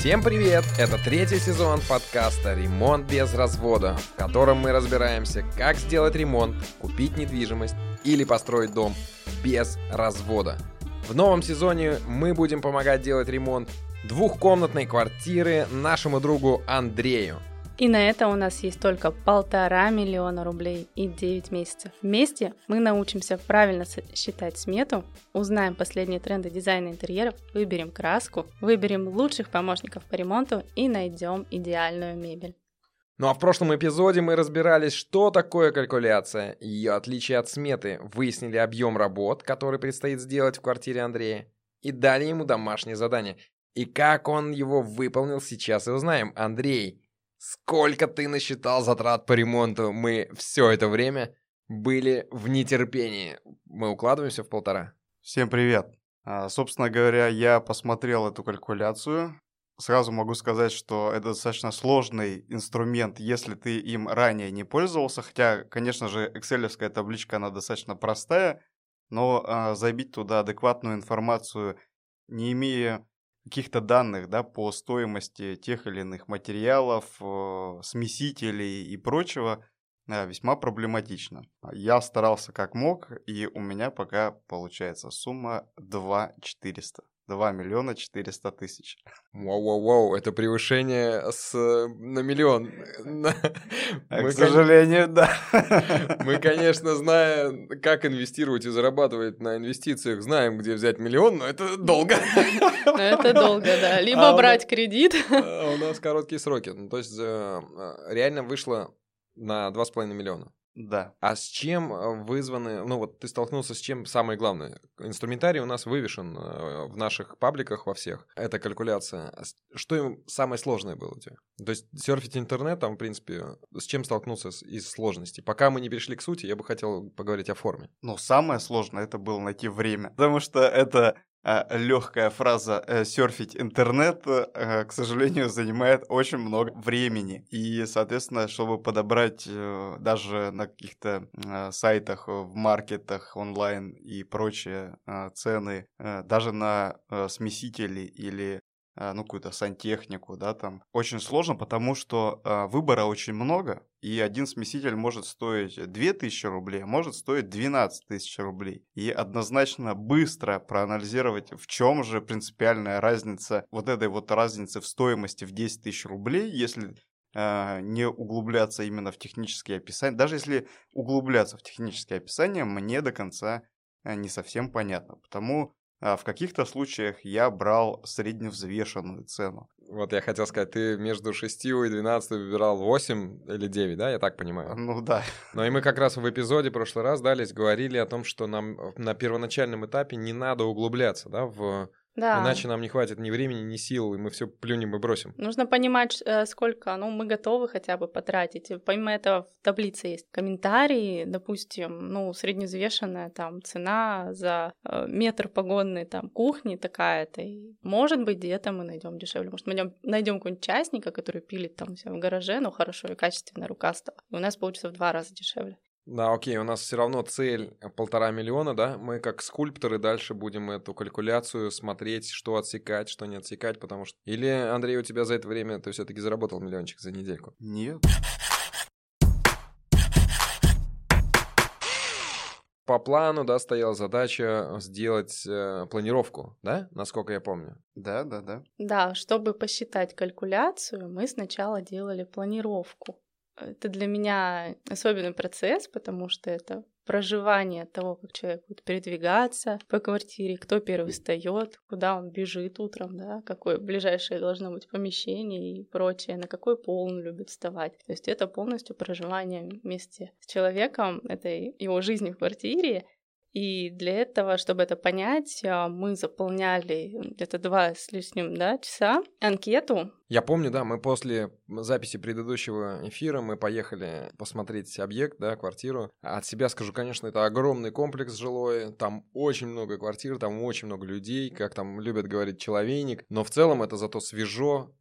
Всем привет! Это третий сезон подкаста «Ремонт без развода», в котором мы разбираемся, как сделать ремонт, купить недвижимость или построить дом без развода. В новом сезоне мы будем помогать делать ремонт двухкомнатной квартиры нашему другу Андрею – и на это у нас есть только полтора миллиона рублей и 9 месяцев. Вместе мы научимся правильно считать смету, узнаем последние тренды дизайна интерьеров, выберем краску, выберем лучших помощников по ремонту и найдем идеальную мебель. Ну а в прошлом эпизоде мы разбирались, что такое калькуляция, ее отличие от сметы, выяснили объем работ, который предстоит сделать в квартире Андрея, и дали ему домашнее задание. И как он его выполнил, сейчас и узнаем. Андрей, Сколько ты насчитал затрат по ремонту? Мы все это время были в нетерпении. Мы укладываемся в полтора. Всем привет. А, собственно говоря, я посмотрел эту калькуляцию. Сразу могу сказать, что это достаточно сложный инструмент, если ты им ранее не пользовался. Хотя, конечно же, экселевская табличка, она достаточно простая, но а, забить туда адекватную информацию, не имея каких-то данных да, по стоимости тех или иных материалов, э, смесителей и прочего э, весьма проблематично. Я старался как мог, и у меня пока получается сумма 2 400. 2 миллиона 400 тысяч. Вау-вау-вау, это превышение с, на миллион. А, к сожалению, да. Мы, конечно, знаем, как инвестировать и зарабатывать на инвестициях, знаем, где взять миллион, но это долго. Это долго, да. Либо а брать кредит. А у нас короткие сроки. Ну, то есть э, э, реально вышло на 2,5 миллиона. Да. А с чем э, вызваны, ну вот ты столкнулся с чем самое главное? Инструментарий у нас вывешен э, в наших пабликах во всех. Это калькуляция. А что им самое сложное было у тебя? То есть серфить интернет, там, в принципе, с чем столкнулся из сложностей? Пока мы не перешли к сути, я бы хотел поговорить о форме. Ну, самое сложное это было найти время. Потому что это легкая фраза э, серфить интернет, э, к сожалению, занимает очень много времени. И, соответственно, чтобы подобрать э, даже на каких-то сайтах, в маркетах онлайн и прочие цены, даже на смесители или а, ну, какую-то сантехнику, да, там. Очень сложно, потому что э, выбора очень много, и один смеситель может стоить 2000 рублей, а может стоить 12 тысяч рублей. И однозначно быстро проанализировать, в чем же принципиальная разница, вот этой вот разницы в стоимости в 10 тысяч рублей, если э, не углубляться именно в технические описания. Даже если углубляться в технические описания, мне до конца не совсем понятно. Потому а в каких-то случаях я брал средневзвешенную цену. Вот я хотел сказать, ты между 6 и 12 выбирал 8 или 9, да, я так понимаю? Ну да. Но и мы как раз в эпизоде в прошлый раз дались, говорили о том, что нам на первоначальном этапе не надо углубляться, да, в да. Иначе нам не хватит ни времени, ни сил, и мы все плюнем и бросим. Нужно понимать, э, сколько ну, мы готовы хотя бы потратить. Помимо этого в таблице есть комментарии, допустим, ну, средневзвешенная там цена за э, метр погонный там кухни такая-то. И, может быть, где-то мы найдем дешевле. Может, мы найдем какого-нибудь частника, который пилит там все в гараже, ну, хорошо и качественно, рукастого. И у нас получится в два раза дешевле. Да, окей, у нас все равно цель полтора миллиона, да? Мы как скульпторы дальше будем эту калькуляцию смотреть, что отсекать, что не отсекать, потому что... Или, Андрей, у тебя за это время ты все-таки заработал миллиончик за недельку? Нет. По плану, да, стояла задача сделать э, планировку, да, насколько я помню. Да, да, да. Да, чтобы посчитать калькуляцию, мы сначала делали планировку. Это для меня особенный процесс, потому что это проживание того, как человек будет передвигаться по квартире, кто первый встает, куда он бежит утром, да, какое ближайшее должно быть помещение и прочее, на какой пол он любит вставать. То есть это полностью проживание вместе с человеком, это его жизни в квартире, и для этого, чтобы это понять, а, мы заполняли где-то два с лишним да, часа анкету. Я помню, да, мы после записи предыдущего эфира мы поехали посмотреть объект, да, квартиру. От себя скажу, конечно, это огромный комплекс жилой, там очень много квартир, там очень много людей, как там любят говорить, человейник. Но в целом это зато свежо,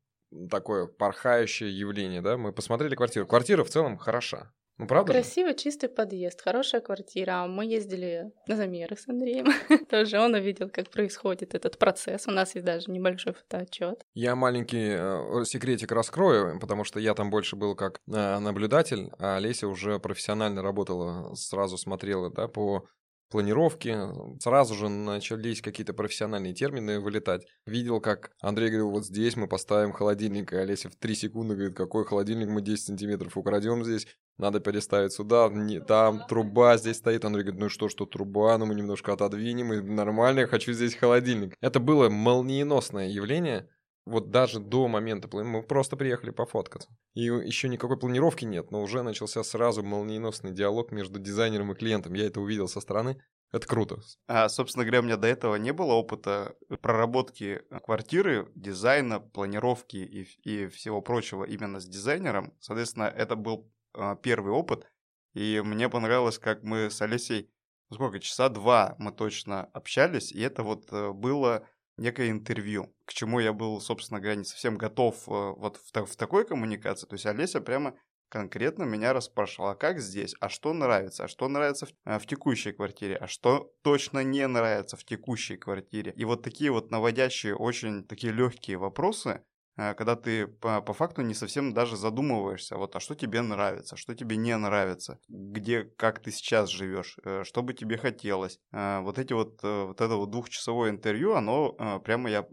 такое порхающее явление, да. Мы посмотрели квартиру. Квартира в целом хороша. Ну, правда? Красивый, чистый подъезд, хорошая квартира. Мы ездили на замеры с Андреем. Тоже он увидел, как происходит этот процесс. У нас есть даже небольшой фотоотчет. Я маленький э, секретик раскрою, потому что я там больше был как э, наблюдатель, а Олеся уже профессионально работала, сразу смотрела да, по планировке. Сразу же начались какие-то профессиональные термины вылетать. Видел, как Андрей говорил, вот здесь мы поставим холодильник, и Олеся в 3 секунды говорит, какой холодильник, мы 10 сантиметров украдем здесь, надо переставить сюда, не, там труба здесь стоит. Андрей говорит, ну что, что труба, ну мы немножко отодвинем, и нормально, я хочу здесь холодильник. Это было молниеносное явление, вот даже до момента мы просто приехали пофоткаться. И еще никакой планировки нет, но уже начался сразу молниеносный диалог между дизайнером и клиентом. Я это увидел со стороны. Это круто. А, собственно говоря, у меня до этого не было опыта проработки квартиры, дизайна, планировки и, и всего прочего именно с дизайнером. Соответственно, это был первый опыт. И мне понравилось, как мы с Олесей, ну, сколько, часа два мы точно общались, и это вот э, было некое интервью, к чему я был, собственно говоря, не совсем готов э, вот в, в такой коммуникации. То есть Олеся прямо конкретно меня расспрашивала, а как здесь, а что нравится, а что нравится в, э, в текущей квартире, а что точно не нравится в текущей квартире. И вот такие вот наводящие, очень такие легкие вопросы, когда ты по, по факту не совсем даже задумываешься, вот, а что тебе нравится, что тебе не нравится, где, как ты сейчас живешь, э, что бы тебе хотелось. Э, вот эти вот, вот это вот двухчасовое интервью, оно прямо я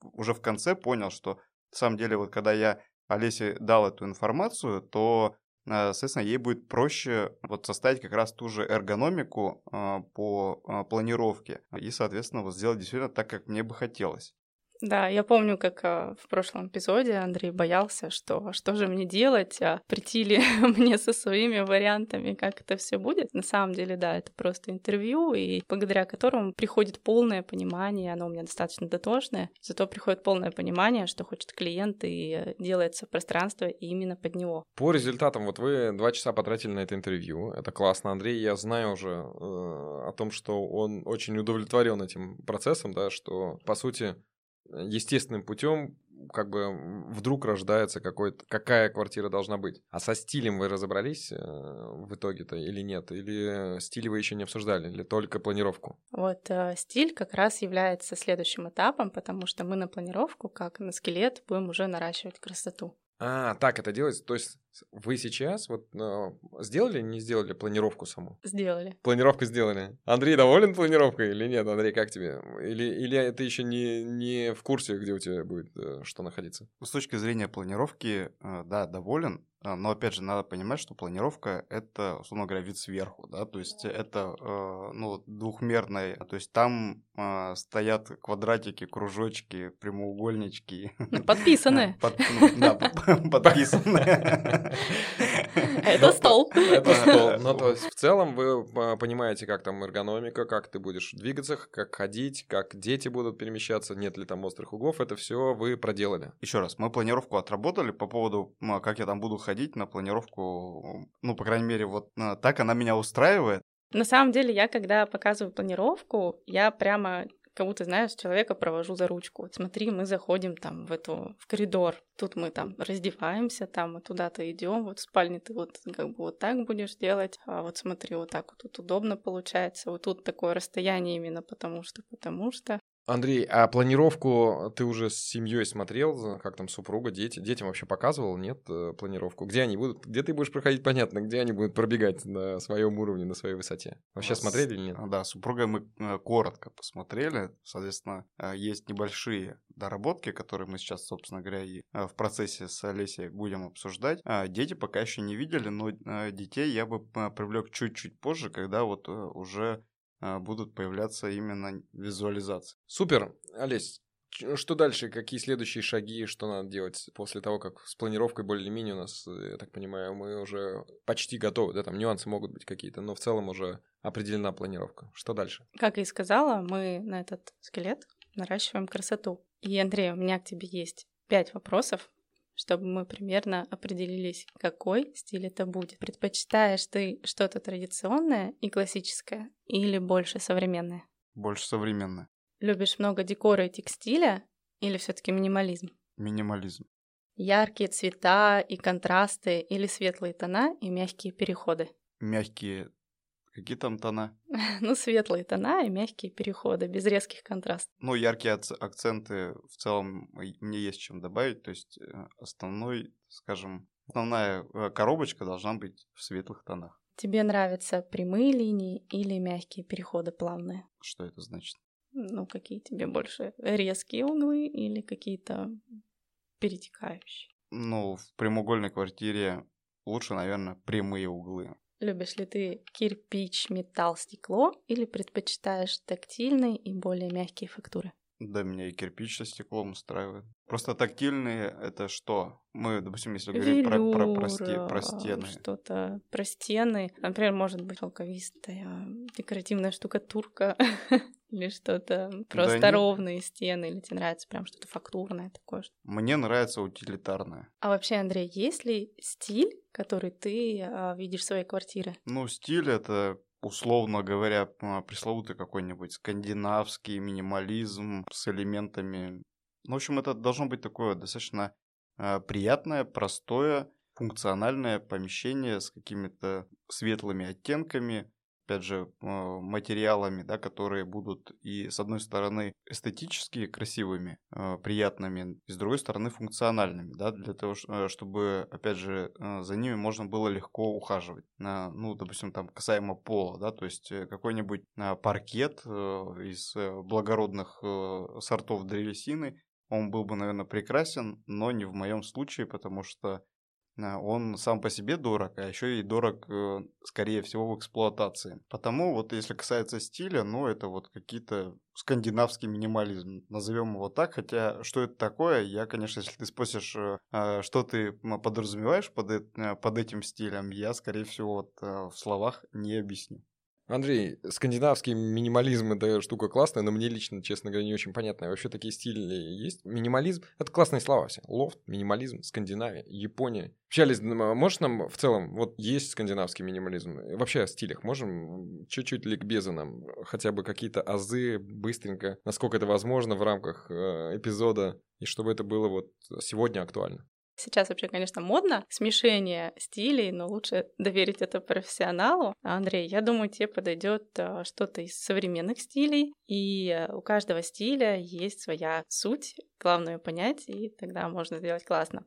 уже в конце понял, что на самом деле вот когда я Олесе дал эту информацию, то соответственно, ей будет проще вот составить как раз ту же эргономику по планировке и, соответственно, вот сделать действительно так, как мне бы хотелось. Да, я помню, как а, в прошлом эпизоде Андрей боялся, что «А что же мне делать, а прийти ли мне со своими вариантами, как это все будет. На самом деле, да, это просто интервью, и благодаря которому приходит полное понимание, оно у меня достаточно дотошное, зато приходит полное понимание, что хочет клиент, и делается пространство именно под него. По результатам, вот вы два часа потратили на это интервью, это классно, Андрей, я знаю уже э, о том, что он очень удовлетворен этим процессом, да, что, по сути, естественным путем как бы вдруг рождается какой-то, какая квартира должна быть. А со стилем вы разобрались э, в итоге-то или нет? Или стиль вы еще не обсуждали, или только планировку? Вот э, стиль как раз является следующим этапом, потому что мы на планировку, как на скелет, будем уже наращивать красоту. А, так это делается. То есть вы сейчас вот э, сделали, не сделали планировку саму? Сделали. Планировку сделали. Андрей доволен планировкой или нет? Андрей, как тебе? Или, или это еще не, не в курсе, где у тебя будет э, что находиться? С точки зрения планировки, э, да, доволен. А, но опять же, надо понимать, что планировка это, условно говоря, вид сверху, да, то есть это ну, двухмерная, то есть там стоят квадратики, кружочки, прямоугольнички. Ну, подписаны. Ну, да, подписаны. Это стол. Это стол. Ну, то есть в целом вы а, понимаете, как там эргономика, как ты будешь двигаться, как ходить, как дети будут перемещаться, нет ли там острых углов, это все вы проделали. Еще раз, мы планировку отработали по поводу, как я там буду ходить на планировку, ну, по крайней мере, вот э, так она меня устраивает. На самом деле, я когда показываю планировку, я прямо как будто, знаешь, человека провожу за ручку. Вот смотри, мы заходим там в эту, в коридор, тут мы там раздеваемся, там мы туда-то идем, вот в спальне ты вот как бы вот так будешь делать, а вот смотри, вот так вот тут удобно получается, вот тут такое расстояние именно потому что, потому что. Андрей, а планировку ты уже с семьей смотрел, как там супруга, дети? Детям вообще показывал, нет, э, планировку? Где они будут? Где ты будешь проходить, понятно, где они будут пробегать на своем уровне, на своей высоте? Вообще а смотрели или нет? Да, супругой мы э, коротко посмотрели. Соответственно, э, есть небольшие доработки, которые мы сейчас, собственно говоря, и в процессе с Олесей будем обсуждать. А дети пока еще не видели, но детей я бы привлек чуть-чуть позже, когда вот уже будут появляться именно визуализации. Супер, Олесь, что дальше? Какие следующие шаги? Что надо делать после того, как с планировкой более-менее у нас, я так понимаю, мы уже почти готовы, да, там нюансы могут быть какие-то, но в целом уже определена планировка. Что дальше? Как я и сказала, мы на этот скелет наращиваем красоту. И, Андрей, у меня к тебе есть пять вопросов, чтобы мы примерно определились, какой стиль это будет. Предпочитаешь ты что-то традиционное и классическое или больше современное? Больше современное. Любишь много декора и текстиля или все таки минимализм? Минимализм. Яркие цвета и контрасты или светлые тона и мягкие переходы. Мягкие Какие там тона? ну, светлые тона и мягкие переходы, без резких контрастов. Ну, яркие акценты в целом мне есть чем добавить. То есть э, основной, скажем, основная э, коробочка должна быть в светлых тонах. Тебе нравятся прямые линии или мягкие переходы плавные? Что это значит? Ну, какие тебе больше? Резкие углы или какие-то перетекающие? Ну, в прямоугольной квартире лучше, наверное, прямые углы. Любишь ли ты кирпич, металл, стекло или предпочитаешь тактильные и более мягкие фактуры? Да, меня и кирпич со стеклом устраивает. Просто тактильные — это что? Мы, допустим, если говорим про, про, про, сте, про стены. Что-то про стены. Например, может быть шелковистая декоративная штукатурка или что-то просто да ровные нет. стены, или тебе нравится прям что-то фактурное такое? Мне нравится утилитарное. А вообще, Андрей, есть ли стиль, который ты а, видишь в своей квартире? Ну, стиль — это условно говоря, пресловутый какой-нибудь скандинавский минимализм с элементами. Ну, в общем, это должно быть такое достаточно э, приятное, простое, функциональное помещение с какими-то светлыми оттенками, опять же, а, материалами, да, которые будут и, с одной стороны, эстетически красивыми, а, приятными, и, с другой стороны, функциональными, да, для того, э, чтобы, опять же, э, за ними можно было легко ухаживать. Ну, допустим, там, касаемо пола, да, то есть э, какой-нибудь паркет из благородных сортов древесины, он был бы, наверное, прекрасен, но не в моем случае, потому что он сам по себе дорог, а еще и дорог, э, скорее всего, в эксплуатации. Потому вот если касается стиля, ну это вот какие-то скандинавский минимализм, назовем его так, хотя что это такое, я, конечно, если ты спросишь, э, а, что ты подразумеваешь под, э, под этим стилем, я, скорее всего, вот в словах не объясню. Андрей, скандинавский минимализм – это штука классная, но мне лично, честно говоря, не очень понятно. Вообще такие стили есть? Минимализм – это классные слова все. Лофт, минимализм, Скандинавия, Япония. Общались, можешь нам в целом, вот есть скандинавский минимализм, вообще о стилях можем чуть-чуть ликбеза нам, хотя бы какие-то азы быстренько, насколько это возможно в рамках э, эпизода, и чтобы это было вот сегодня актуально. Сейчас вообще, конечно, модно смешение стилей, но лучше доверить это профессионалу. Андрей, я думаю, тебе подойдет а, что-то из современных стилей, и э, у каждого стиля есть своя суть, главное понять, и тогда можно сделать классно.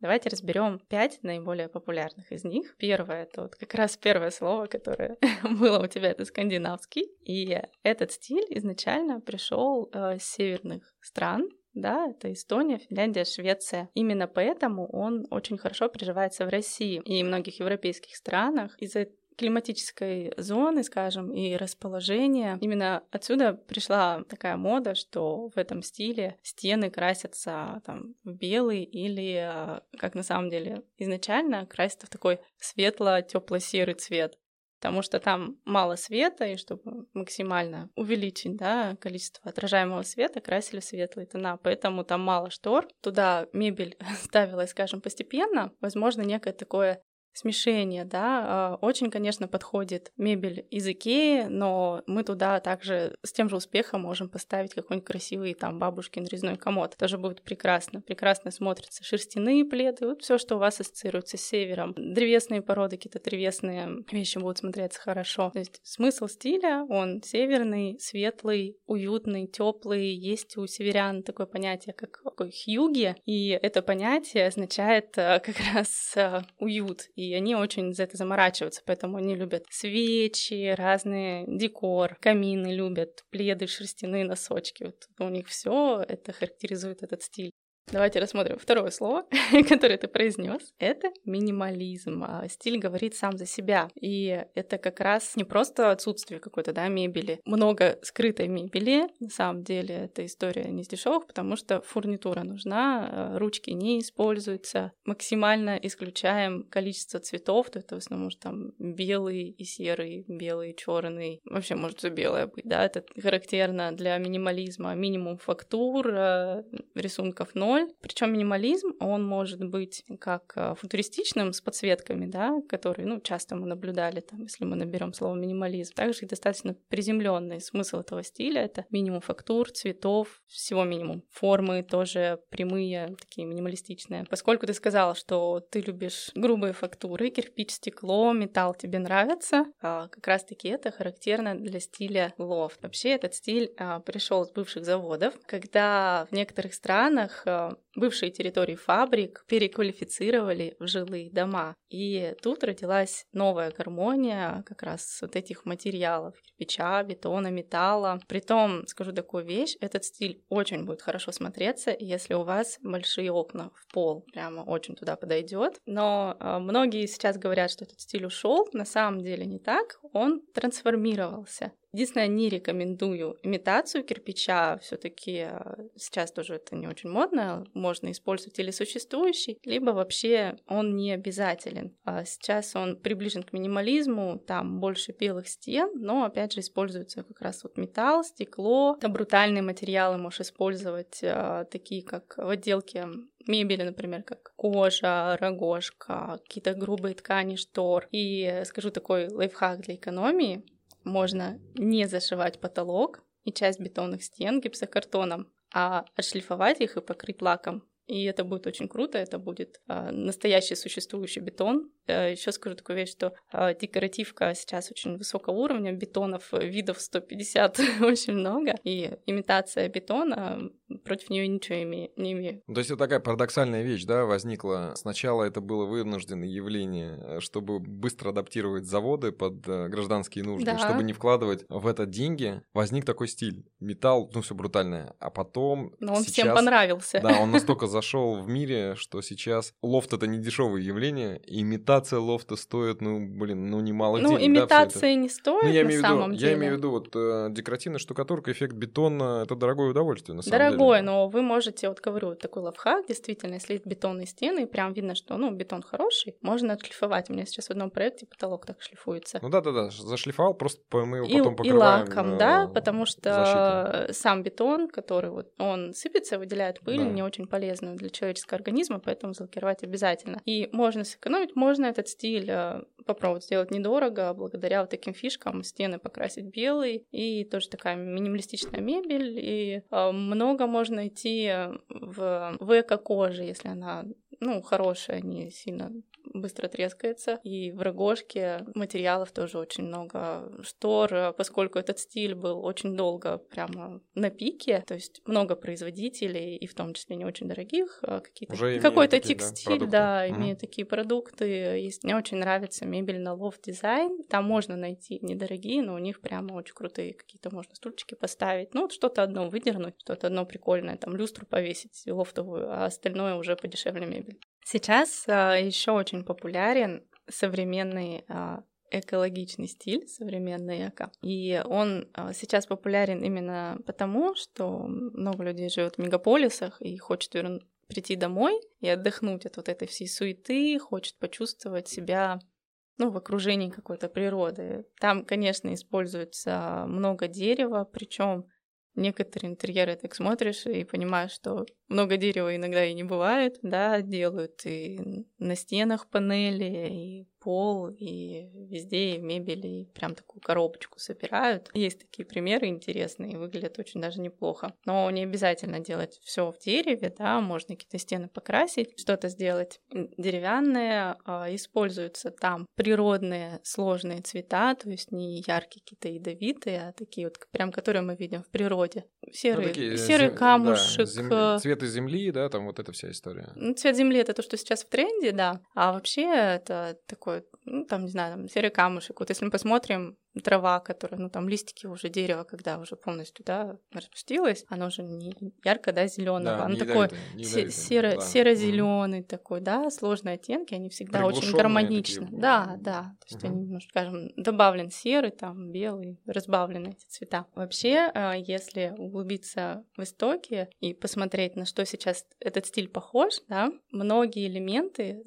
Давайте разберем пять наиболее популярных из них. Первое это вот как раз первое слово, которое было у тебя, это скандинавский. И этот стиль изначально пришел э, с северных стран, да, это Эстония, Финляндия, Швеция. Именно поэтому он очень хорошо приживается в России и многих европейских странах. Из-за климатической зоны, скажем, и расположения. Именно отсюда пришла такая мода, что в этом стиле стены красятся там в белый или, а, как на самом деле изначально, красятся в такой светло-тепло-серый цвет потому что там мало света, и чтобы максимально увеличить да, количество отражаемого света, красили светлые тона, поэтому там мало штор. Туда мебель ставилась, скажем, постепенно, возможно, некое такое смешение, да, а, очень, конечно, подходит мебель из Икеи, но мы туда также с тем же успехом можем поставить какой-нибудь красивый там бабушкин резной комод. Тоже будет прекрасно. Прекрасно смотрятся шерстяные пледы, вот все, что у вас ассоциируется с севером. Древесные породы, какие-то древесные вещи будут смотреться хорошо. То есть смысл стиля, он северный, светлый, уютный, теплый. Есть у северян такое понятие, как хьюги, и это понятие означает э, как раз э, уют и они очень за это заморачиваются, поэтому они любят свечи, разные декор, камины любят, пледы, шерстяные носочки. Вот у них все это характеризует этот стиль. Давайте рассмотрим второе слово, которое ты произнес. Это минимализм. А стиль говорит сам за себя. И это как раз не просто отсутствие какой-то да, мебели. Много скрытой мебели. На самом деле эта история не из дешевых, потому что фурнитура нужна, а ручки не используются. Максимально исключаем количество цветов. То это в основном там белый и серый, белый, черный. Вообще может все белое быть. Да? Это характерно для минимализма. Минимум фактур, а, рисунков ноль ноль. Причем минимализм, он может быть как э, футуристичным с подсветками, да, которые, ну, часто мы наблюдали, там, если мы наберем слово минимализм, также и достаточно приземленный смысл этого стиля — это минимум фактур, цветов, всего минимум. Формы тоже прямые, такие минималистичные. Поскольку ты сказала, что ты любишь грубые фактуры, кирпич, стекло, металл тебе нравится, а, как раз-таки это характерно для стиля лофт. Вообще этот стиль а, пришел с бывших заводов, когда в некоторых странах а, бывшие территории фабрик переквалифицировали в жилые дома. И тут родилась новая гармония как раз вот этих материалов кирпича, бетона, металла. Притом, скажу такую вещь, этот стиль очень будет хорошо смотреться, если у вас большие окна в пол, прямо очень туда подойдет. Но э, многие сейчас говорят, что этот стиль ушел, на самом деле не так, он трансформировался. Единственное, не рекомендую имитацию кирпича. Все-таки э, сейчас тоже это не очень модно. Можно использовать или существующий, либо вообще он не обязателен. А сейчас он приближен к минимализму, там больше белых стен, но опять же используется как раз вот металл, стекло. Это брутальные материалы можешь использовать, э, такие как в отделке мебели, например, как кожа, рогожка, какие-то грубые ткани штор. И скажу такой лайфхак для экономии можно не зашивать потолок и часть бетонных стен гипсокартоном, а отшлифовать их и покрыть лаком. И это будет очень круто, это будет э, настоящий существующий бетон. Э, еще скажу такую вещь, что э, декоративка сейчас очень высокого уровня, бетонов видов 150 очень много, и имитация бетона против нее ничего име, не имею. То есть это такая парадоксальная вещь, да, возникла. Сначала это было вынужденное явление, чтобы быстро адаптировать заводы под гражданские нужды, да. чтобы не вкладывать в это деньги. Возник такой стиль. Металл, ну все брутальное. А потом Но он сейчас... всем понравился. Да, он настолько зашел в мире, что сейчас лофт это не дешевое явление, имитация лофта стоит, ну, блин, ну немало ну, денег. Ну, имитация да, не стоит ну, я на имею самом виду, деле. Я имею в виду, вот э, декоративная штукатурка, эффект бетона, это дорогое удовольствие, на самом Дорогое, деле. Дорогое, но вы можете, вот говорю, вот такой лавхак, действительно, если есть бетонные стены, и прям видно, что, ну, бетон хороший, можно отшлифовать. У меня сейчас в одном проекте потолок так шлифуется. Ну да-да-да, зашлифовал, просто мы его и, потом покрываем. И лаком, да, потому что защитным. сам бетон, который вот, он сыпется, выделяет пыль, да. не очень полезную для человеческого организма, поэтому залакировать обязательно. И можно сэкономить, можно этот стиль э, попробовать сделать недорого, благодаря вот таким фишкам стены покрасить белый, и тоже такая минималистичная мебель, и э, много можно найти в, в эко-коже, если она ну, хорошая, не сильно быстро трескается. И в рогожке материалов тоже очень много. Штор, поскольку этот стиль был очень долго прямо на пике, то есть много производителей, и в том числе не очень дорогих, а какие-то какой-то текстиль, да, да имеет такие продукты. Есть, мне очень нравится мебель на лофт дизайн. Там можно найти недорогие, но у них прямо очень крутые какие-то можно стульчики поставить. Ну, вот что-то одно выдернуть, что-то одно прикольное, там люстру повесить лофтовую, а остальное уже подешевле мебель. Сейчас а, еще очень популярен современный а, экологичный стиль, современный эко. И он а, сейчас популярен именно потому, что много людей живет в мегаполисах и хочет верн... прийти домой и отдохнуть от вот этой всей суеты, хочет почувствовать себя ну, в окружении какой-то природы. Там, конечно, используется много дерева, причем некоторые интерьеры так смотришь и понимаешь, что много дерева иногда и не бывает, да, делают и на стенах панели, и пол, и везде, и в мебели, и прям такую коробочку собирают. Есть такие примеры интересные, выглядят очень даже неплохо. Но не обязательно делать все в дереве, да, можно какие-то стены покрасить, что-то сделать деревянное, а, используются там природные сложные цвета, то есть не яркие какие-то ядовитые, а такие вот прям, которые мы видим в природе. Серый, ну, такие, серый зем... камушек. Да, земли, э, цвета земли, да, там вот эта вся история. Ну, цвет земли это то, что сейчас в тренде, да. А вообще это такой ну, там, не знаю, там, серый камушек. Вот если мы посмотрим трава, которая, ну, там, листики уже дерева, когда уже полностью, да, распустилась, оно уже не ярко, да, зеленого, да, оно такой серо, да. серо-зеленый mm такой, да, сложные оттенки, они всегда очень гармоничны. Такие. Да, да, то есть mm они, ну, скажем, добавлен серый, там, белый, разбавлены эти цвета. Вообще, а, если углубиться в истоки и посмотреть, на что сейчас этот стиль похож, да, многие элементы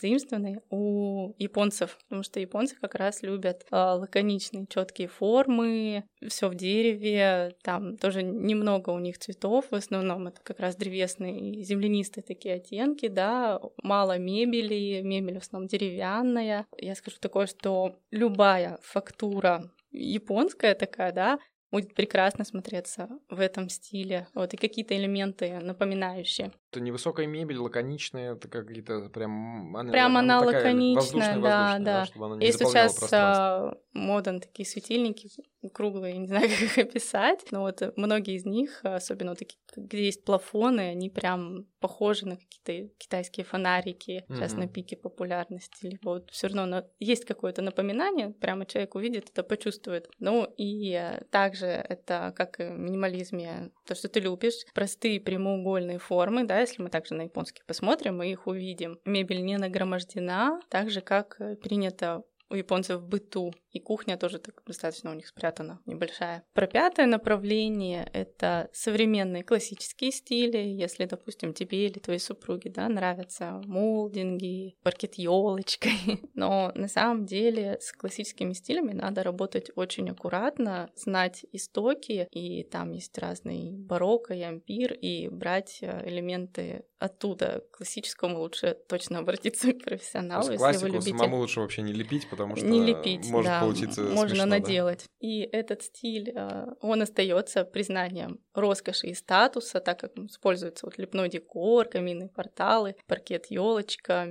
заимствованный у японцев, потому что японцы как раз любят э, лаконичные, четкие формы, все в дереве, там тоже немного у них цветов, в основном это как раз древесные, землянистые такие оттенки, да, мало мебели, мебель в основном деревянная. Я скажу такое, что любая фактура японская такая, да, будет прекрасно смотреться в этом стиле. Вот, и какие-то элементы напоминающие. Это невысокая мебель, лаконичная, это какие-то прям... Она, Прям она, она лаконичная, да, да. да Если сейчас а, мода такие светильники круглые, не знаю, как их описать, но вот многие из них, особенно такие, где есть плафоны, они прям похожи на какие-то китайские фонарики сейчас mm-hmm. на пике популярности. Либо вот все равно есть какое-то напоминание, прямо человек увидит, это почувствует. Ну и также это, как и в минимализме, то, что ты любишь, простые прямоугольные формы, да, если мы также на японский посмотрим, мы их увидим. Мебель не нагромождена, так же, как принято у японцев в быту. И кухня тоже так достаточно у них спрятана, небольшая. Про пятое направление — это современные классические стили. Если, допустим, тебе или твоей супруге да, нравятся молдинги, паркет елочкой. Но на самом деле с классическими стилями надо работать очень аккуратно, знать истоки, и там есть разные барокко и ампир, и брать э, элементы оттуда. К классическому лучше точно обратиться к профессионалу, если вы любите. самому лучше вообще не лепить, потому что не лепить, может да, получиться можно смешно, наделать. Да? И этот стиль, э, он остается признанием роскоши и статуса, так как используется вот лепной декор, каминные порталы, паркет, елочка,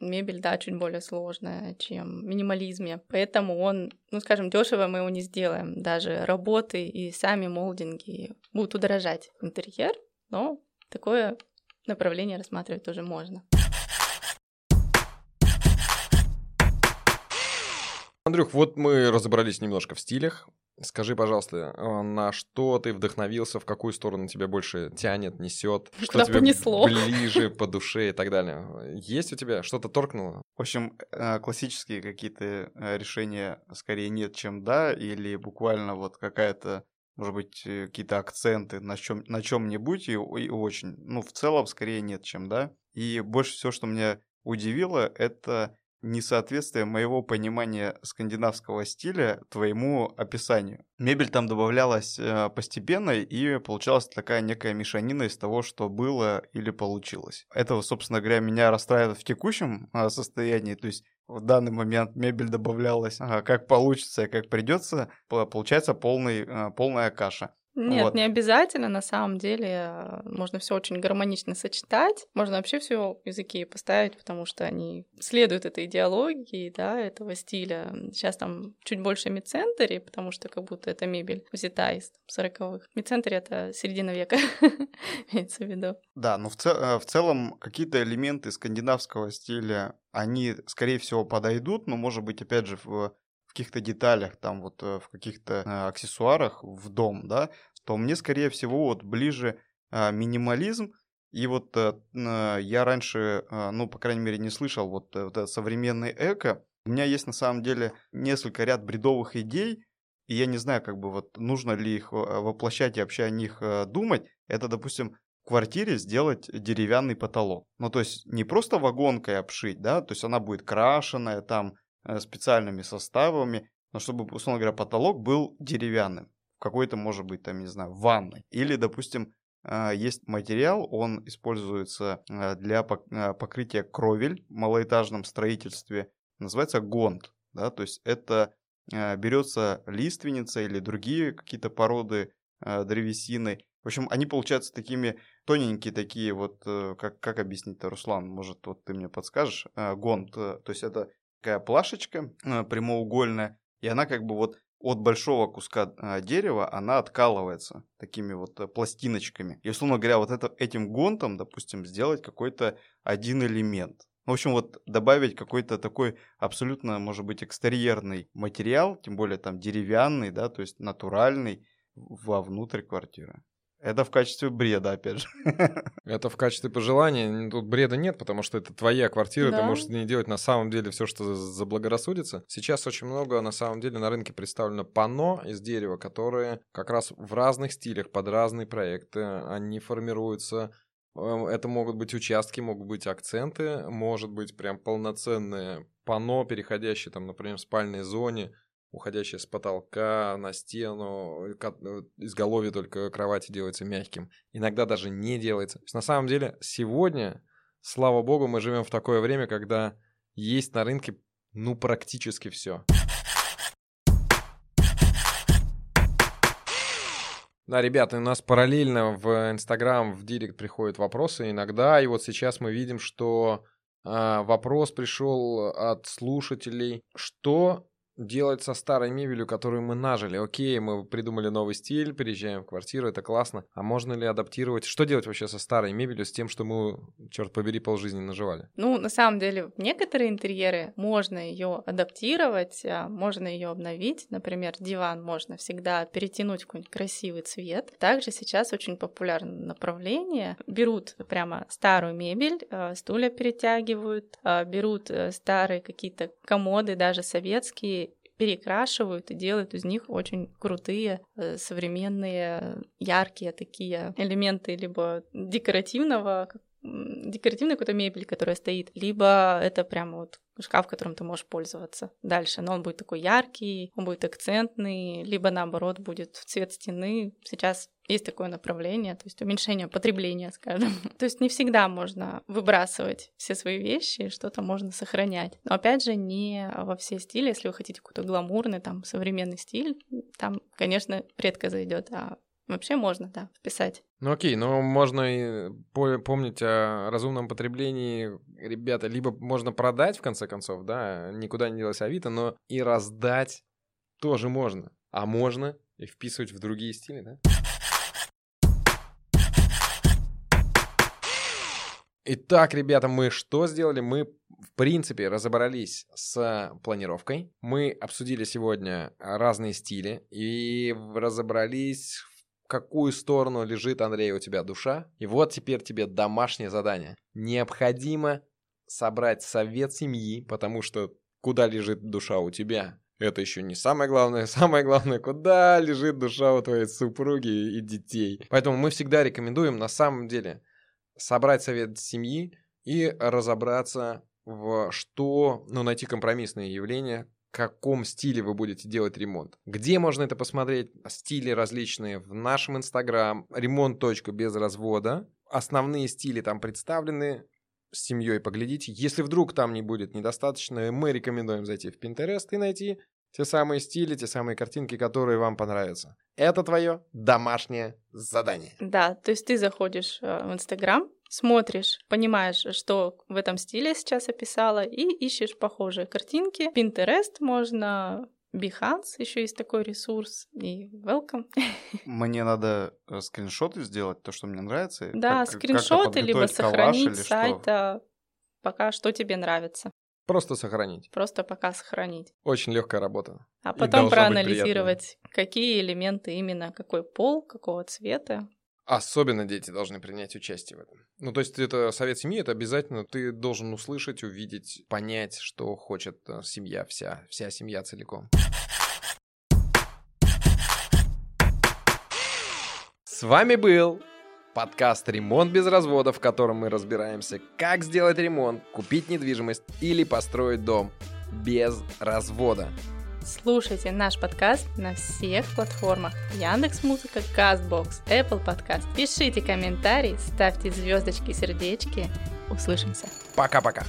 мебель, да, чуть более сложная, чем в минимализме. Поэтому он, ну, скажем, дешево мы его не сделаем. Даже работы и сами молдинги будут удорожать интерьер, но такое направление рассматривать тоже можно. Андрюх, вот мы разобрались немножко в стилях. Скажи, пожалуйста, а, на что ты вдохновился, в какую сторону тебя больше тянет, несет, что Куда тебе понесло. ближе по душе и так далее? Есть у тебя что-то торкнуло? В общем, э, классические какие-то э, решения скорее нет, чем да, или буквально вот какая-то может быть, э, какие-то акценты на чем на чем-нибудь, и, и очень. Ну, в целом, скорее нет, чем да. И больше всего, что меня удивило, это несоответствие моего понимания скандинавского стиля твоему описанию. Мебель там добавлялась э, постепенно, и получалась такая некая мешанина из того, что было или получилось. Это, собственно говоря, меня расстраивает в текущем э, состоянии, то есть в данный момент мебель добавлялась ага, как получится, как придется, получается полный, э, полная каша. Нет, вот. не обязательно, на самом деле э, можно все очень гармонично сочетать. Можно вообще все языки поставить, потому что они следуют этой идеологии, да, этого стиля. Сейчас там чуть больше мицентери, потому что как будто это мебель взята из 40-х. Мицентери — это середина века, имеется в виду. Да, но в, цел, э, в целом какие-то элементы скандинавского стиля, они, скорее всего, подойдут, но, может быть, опять же, в каких-то деталях, там вот э, в каких-то э, аксессуарах в дом, да, то мне, скорее всего, вот ближе а, минимализм. И вот э, я раньше, ну, по крайней мере, не слышал вот, вот современный эко. У меня есть на самом деле несколько ряд бредовых идей, и я не знаю, как бы вот нужно ли их воплощать и вообще о них думать. Это, допустим, в квартире сделать деревянный потолок. Ну, то есть не просто вагонкой обшить, да, то есть она будет крашеная, там специальными составами, но чтобы, условно говоря, потолок был деревянным. Какой-то, может быть, там, не знаю, ванной. Или, допустим, э, есть материал, он используется э, для покрытия кровель в малоэтажном строительстве, называется гонт. Да? То есть это берется лиственница или другие какие-то породы древесины. В общем, они получаются такими тоненькие такие, вот, как, как объяснить-то, Руслан, может, вот ты мне подскажешь, гонт, то есть это такая плашечка э, прямоугольная, и она как бы вот от большого куска а, дерева она откалывается такими вот а, пластиночками. И, условно говоря, вот это, этим гонтом, допустим, сделать какой-то один элемент. В общем, вот добавить какой-то такой абсолютно, может быть, экстерьерный материал, тем более там деревянный, да, то есть натуральный, вовнутрь квартиры. Это в качестве бреда, опять же. Это в качестве пожелания. Тут бреда нет, потому что это твоя квартира, да. ты можешь не делать на самом деле все, что заблагорассудится. Сейчас очень много на самом деле на рынке представлено панно из дерева, которые как раз в разных стилях, под разные проекты, они формируются Эм, это могут быть участки, могут быть акценты, может быть прям полноценное панно, переходящее там, например, в спальной зоне, уходящее с потолка на стену, э, изголовье только кровати делается мягким. Иногда даже не делается. На самом деле сегодня, слава богу, мы живем в такое время, когда есть на рынке ну практически все. Да, ребята, у нас параллельно в Инстаграм, в Директ приходят вопросы иногда, и вот сейчас мы видим, что э, вопрос пришел от слушателей, что делать со старой мебелью, которую мы нажили. Окей, мы придумали новый стиль, переезжаем в квартиру, это классно. А можно ли адаптировать? Что делать вообще со старой мебелью, с тем, что мы, черт побери, полжизни наживали? Ну, на самом деле, некоторые интерьеры можно ее адаптировать, а можно ее обновить. Например, диван можно всегда перетянуть в какой-нибудь красивый цвет. Также сейчас очень популярное направление. Берут прямо старую мебель, а, стулья перетягивают, а, берут э, старые какие-то комоды, даже советские, перекрашивают и делают из них очень крутые, э, современные, яркие такие элементы либо декоративного, декоративной какой-то мебели, которая стоит, либо это прямо вот шкаф, которым ты можешь пользоваться дальше. Но он будет такой яркий, он будет акцентный, либо наоборот будет в цвет стены. Сейчас есть такое направление, то есть уменьшение потребления, скажем. то есть не всегда можно выбрасывать все свои вещи, что-то можно сохранять. Но опять же, не во все стили. Если вы хотите какой-то гламурный, там, современный стиль, там, конечно, редко зайдет, а Вообще можно, да, вписать. Ну окей, но можно и помнить о разумном потреблении, ребята, либо можно продать, в конце концов, да, никуда не делать Авито, но и раздать тоже можно. А можно и вписывать в другие стили, да? Итак, ребята, мы что сделали? Мы, в принципе, разобрались с планировкой. Мы обсудили сегодня разные стили и разобрались в какую сторону лежит, Андрей, у тебя душа. И вот теперь тебе домашнее задание. Необходимо собрать совет семьи, потому что куда лежит душа у тебя, это еще не самое главное. Самое главное, куда лежит душа у твоей супруги и детей. Поэтому мы всегда рекомендуем, на самом деле, собрать совет семьи и разобраться в что, ну, найти компромиссные явления, каком стиле вы будете делать ремонт. Где можно это посмотреть? Стили различные в нашем инстаграм, ремонт. без развода. Основные стили там представлены, с семьей поглядите. Если вдруг там не будет недостаточно, мы рекомендуем зайти в Pinterest и найти те самые стили, те самые картинки, которые вам понравятся. Это твое домашнее задание. Да, то есть ты заходишь э, в Инстаграм, смотришь, понимаешь, что в этом стиле сейчас описала, и ищешь похожие картинки. Pinterest можно, Behance еще есть такой ресурс, и welcome. Мне надо э, скриншоты сделать, то, что мне нравится. Да, как, скриншоты, либо сохранить сайта, пока что тебе нравится. Просто сохранить. Просто пока сохранить. Очень легкая работа. А потом проанализировать, какие элементы именно, какой пол, какого цвета. Особенно дети должны принять участие в этом. Ну, то есть это совет семьи, это обязательно ты должен услышать, увидеть, понять, что хочет э, семья вся, вся семья целиком. С вами был Подкаст «Ремонт без развода», в котором мы разбираемся, как сделать ремонт, купить недвижимость или построить дом без развода. Слушайте наш подкаст на всех платформах Яндекс Музыка, Castbox, Apple Podcast. Пишите комментарии, ставьте звездочки, сердечки. Услышимся. Пока-пока.